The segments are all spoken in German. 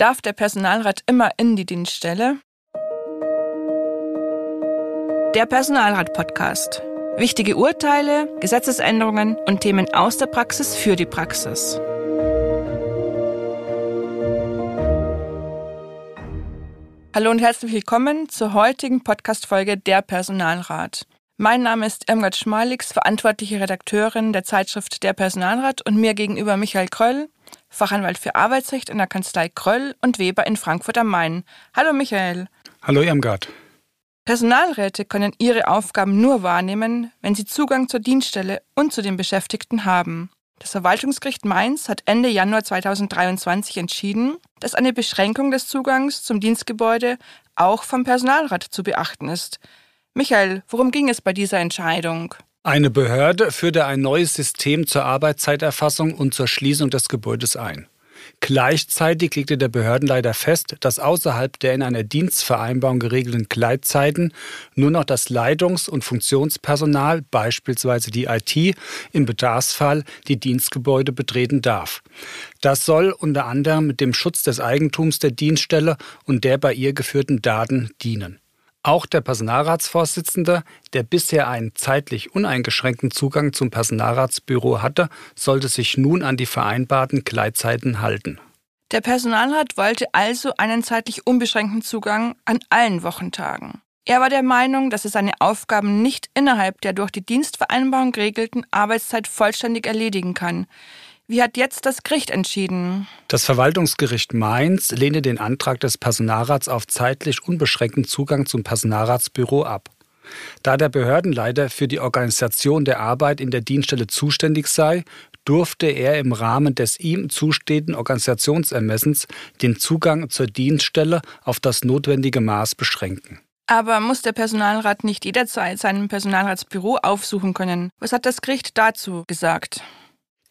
Darf der Personalrat immer in die Dienststelle? Der Personalrat-Podcast. Wichtige Urteile, Gesetzesänderungen und Themen aus der Praxis für die Praxis. Hallo und herzlich willkommen zur heutigen Podcast-Folge Der Personalrat. Mein Name ist Irmgard Schmalix, verantwortliche Redakteurin der Zeitschrift Der Personalrat und mir gegenüber Michael Kröll, Fachanwalt für Arbeitsrecht in der Kanzlei Kröll und Weber in Frankfurt am Main. Hallo Michael. Hallo Irmgard. Personalräte können ihre Aufgaben nur wahrnehmen, wenn sie Zugang zur Dienststelle und zu den Beschäftigten haben. Das Verwaltungsgericht Mainz hat Ende Januar 2023 entschieden, dass eine Beschränkung des Zugangs zum Dienstgebäude auch vom Personalrat zu beachten ist. Michael, worum ging es bei dieser Entscheidung? Eine Behörde führte ein neues System zur Arbeitszeiterfassung und zur Schließung des Gebäudes ein. Gleichzeitig legte der Behördenleiter fest, dass außerhalb der in einer Dienstvereinbarung geregelten Gleitzeiten nur noch das Leitungs- und Funktionspersonal, beispielsweise die IT, im Bedarfsfall die Dienstgebäude betreten darf. Das soll unter anderem dem Schutz des Eigentums der Dienststelle und der bei ihr geführten Daten dienen. Auch der Personalratsvorsitzende, der bisher einen zeitlich uneingeschränkten Zugang zum Personalratsbüro hatte, sollte sich nun an die vereinbarten Gleitzeiten halten. Der Personalrat wollte also einen zeitlich unbeschränkten Zugang an allen Wochentagen. Er war der Meinung, dass er seine Aufgaben nicht innerhalb der durch die Dienstvereinbarung geregelten Arbeitszeit vollständig erledigen kann. Wie hat jetzt das Gericht entschieden? Das Verwaltungsgericht Mainz lehnte den Antrag des Personalrats auf zeitlich unbeschränkten Zugang zum Personalratsbüro ab. Da der Behördenleiter für die Organisation der Arbeit in der Dienststelle zuständig sei, durfte er im Rahmen des ihm zustehenden Organisationsermessens den Zugang zur Dienststelle auf das notwendige Maß beschränken. Aber muss der Personalrat nicht jederzeit sein Personalratsbüro aufsuchen können? Was hat das Gericht dazu gesagt?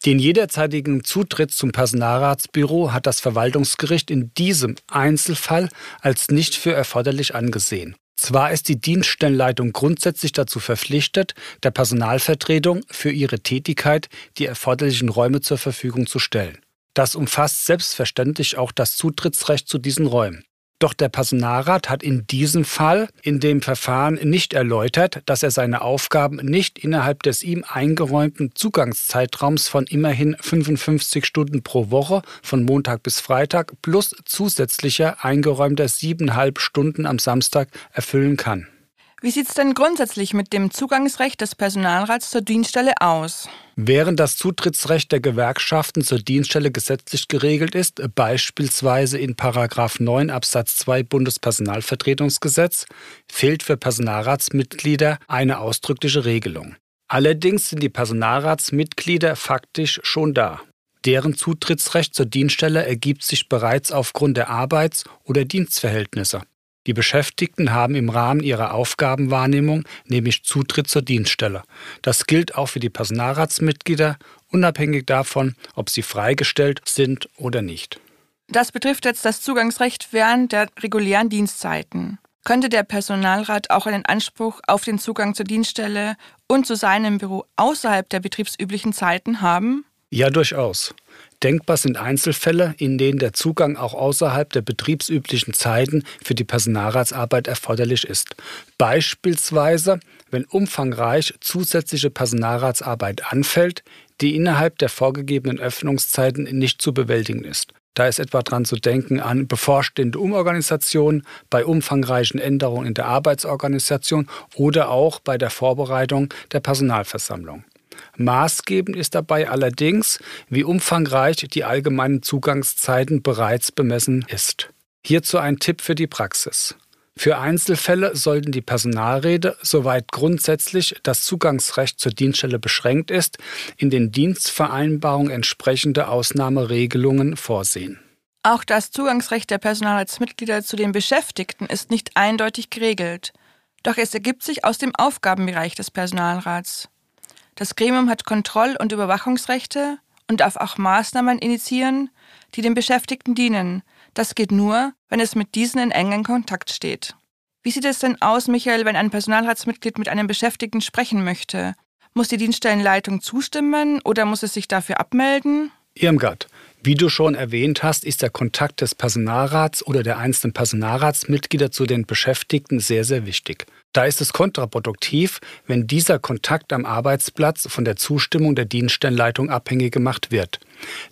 Den jederzeitigen Zutritt zum Personalratsbüro hat das Verwaltungsgericht in diesem Einzelfall als nicht für erforderlich angesehen. Zwar ist die Dienststellenleitung grundsätzlich dazu verpflichtet, der Personalvertretung für ihre Tätigkeit die erforderlichen Räume zur Verfügung zu stellen. Das umfasst selbstverständlich auch das Zutrittsrecht zu diesen Räumen. Doch der Personalrat hat in diesem Fall in dem Verfahren nicht erläutert, dass er seine Aufgaben nicht innerhalb des ihm eingeräumten Zugangszeitraums von immerhin 55 Stunden pro Woche von Montag bis Freitag plus zusätzlicher eingeräumter siebeneinhalb Stunden am Samstag erfüllen kann. Wie sieht es denn grundsätzlich mit dem Zugangsrecht des Personalrats zur Dienststelle aus? Während das Zutrittsrecht der Gewerkschaften zur Dienststelle gesetzlich geregelt ist, beispielsweise in 9 Absatz 2 Bundespersonalvertretungsgesetz, fehlt für Personalratsmitglieder eine ausdrückliche Regelung. Allerdings sind die Personalratsmitglieder faktisch schon da. Deren Zutrittsrecht zur Dienststelle ergibt sich bereits aufgrund der Arbeits- oder Dienstverhältnisse. Die Beschäftigten haben im Rahmen ihrer Aufgabenwahrnehmung nämlich Zutritt zur Dienststelle. Das gilt auch für die Personalratsmitglieder, unabhängig davon, ob sie freigestellt sind oder nicht. Das betrifft jetzt das Zugangsrecht während der regulären Dienstzeiten. Könnte der Personalrat auch einen Anspruch auf den Zugang zur Dienststelle und zu seinem Büro außerhalb der betriebsüblichen Zeiten haben? Ja, durchaus. Denkbar sind Einzelfälle, in denen der Zugang auch außerhalb der betriebsüblichen Zeiten für die Personalratsarbeit erforderlich ist. Beispielsweise, wenn umfangreich zusätzliche Personalratsarbeit anfällt, die innerhalb der vorgegebenen Öffnungszeiten nicht zu bewältigen ist. Da ist etwa dran zu denken an bevorstehende Umorganisationen, bei umfangreichen Änderungen in der Arbeitsorganisation oder auch bei der Vorbereitung der Personalversammlung. Maßgebend ist dabei allerdings, wie umfangreich die allgemeinen Zugangszeiten bereits bemessen ist. Hierzu ein Tipp für die Praxis. Für Einzelfälle sollten die Personalräte, soweit grundsätzlich das Zugangsrecht zur Dienststelle beschränkt ist, in den Dienstvereinbarungen entsprechende Ausnahmeregelungen vorsehen. Auch das Zugangsrecht der Personalratsmitglieder zu den Beschäftigten ist nicht eindeutig geregelt. Doch es ergibt sich aus dem Aufgabenbereich des Personalrats. Das Gremium hat Kontroll- und Überwachungsrechte und darf auch Maßnahmen initiieren, die den Beschäftigten dienen. Das geht nur, wenn es mit diesen in engen Kontakt steht. Wie sieht es denn aus, Michael, wenn ein Personalratsmitglied mit einem Beschäftigten sprechen möchte? Muss die Dienststellenleitung zustimmen oder muss es sich dafür abmelden? Irmgard, Wie du schon erwähnt hast, ist der Kontakt des Personalrats oder der einzelnen Personalratsmitglieder zu den Beschäftigten sehr, sehr wichtig. Da ist es kontraproduktiv, wenn dieser Kontakt am Arbeitsplatz von der Zustimmung der Dienststellenleitung abhängig gemacht wird.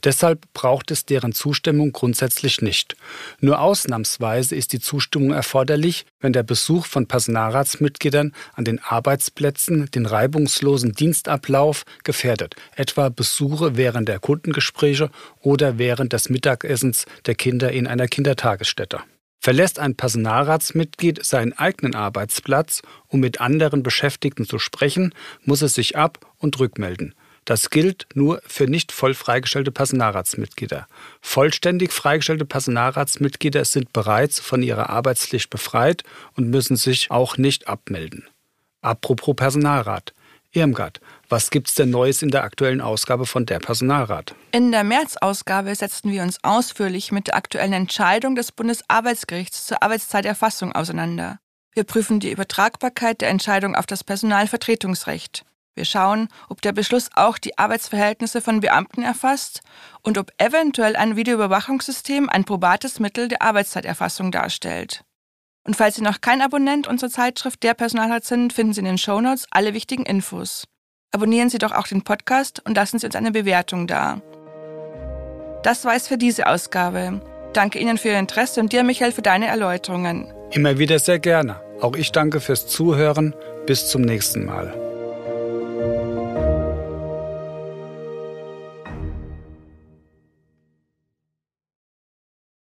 Deshalb braucht es deren Zustimmung grundsätzlich nicht. Nur ausnahmsweise ist die Zustimmung erforderlich, wenn der Besuch von Personalratsmitgliedern an den Arbeitsplätzen den reibungslosen Dienstablauf gefährdet, etwa Besuche während der Kundengespräche oder während des Mittagessens der Kinder in einer Kindertagesstätte. Verlässt ein Personalratsmitglied seinen eigenen Arbeitsplatz, um mit anderen Beschäftigten zu sprechen, muss es sich ab- und rückmelden. Das gilt nur für nicht voll freigestellte Personalratsmitglieder. Vollständig freigestellte Personalratsmitglieder sind bereits von ihrer Arbeitspflicht befreit und müssen sich auch nicht abmelden. Apropos Personalrat. Irmgard, was gibt's denn Neues in der aktuellen Ausgabe von der Personalrat? In der März-Ausgabe setzten wir uns ausführlich mit der aktuellen Entscheidung des Bundesarbeitsgerichts zur Arbeitszeiterfassung auseinander. Wir prüfen die Übertragbarkeit der Entscheidung auf das Personalvertretungsrecht. Wir schauen, ob der Beschluss auch die Arbeitsverhältnisse von Beamten erfasst und ob eventuell ein Videoüberwachungssystem ein probates Mittel der Arbeitszeiterfassung darstellt. Und falls Sie noch kein Abonnent unserer Zeitschrift Der Personalrat sind, finden Sie in den Shownotes alle wichtigen Infos. Abonnieren Sie doch auch den Podcast und lassen Sie uns eine Bewertung da. Das war es für diese Ausgabe. Danke Ihnen für Ihr Interesse und dir, Michael, für deine Erläuterungen. Immer wieder sehr gerne. Auch ich danke fürs Zuhören. Bis zum nächsten Mal.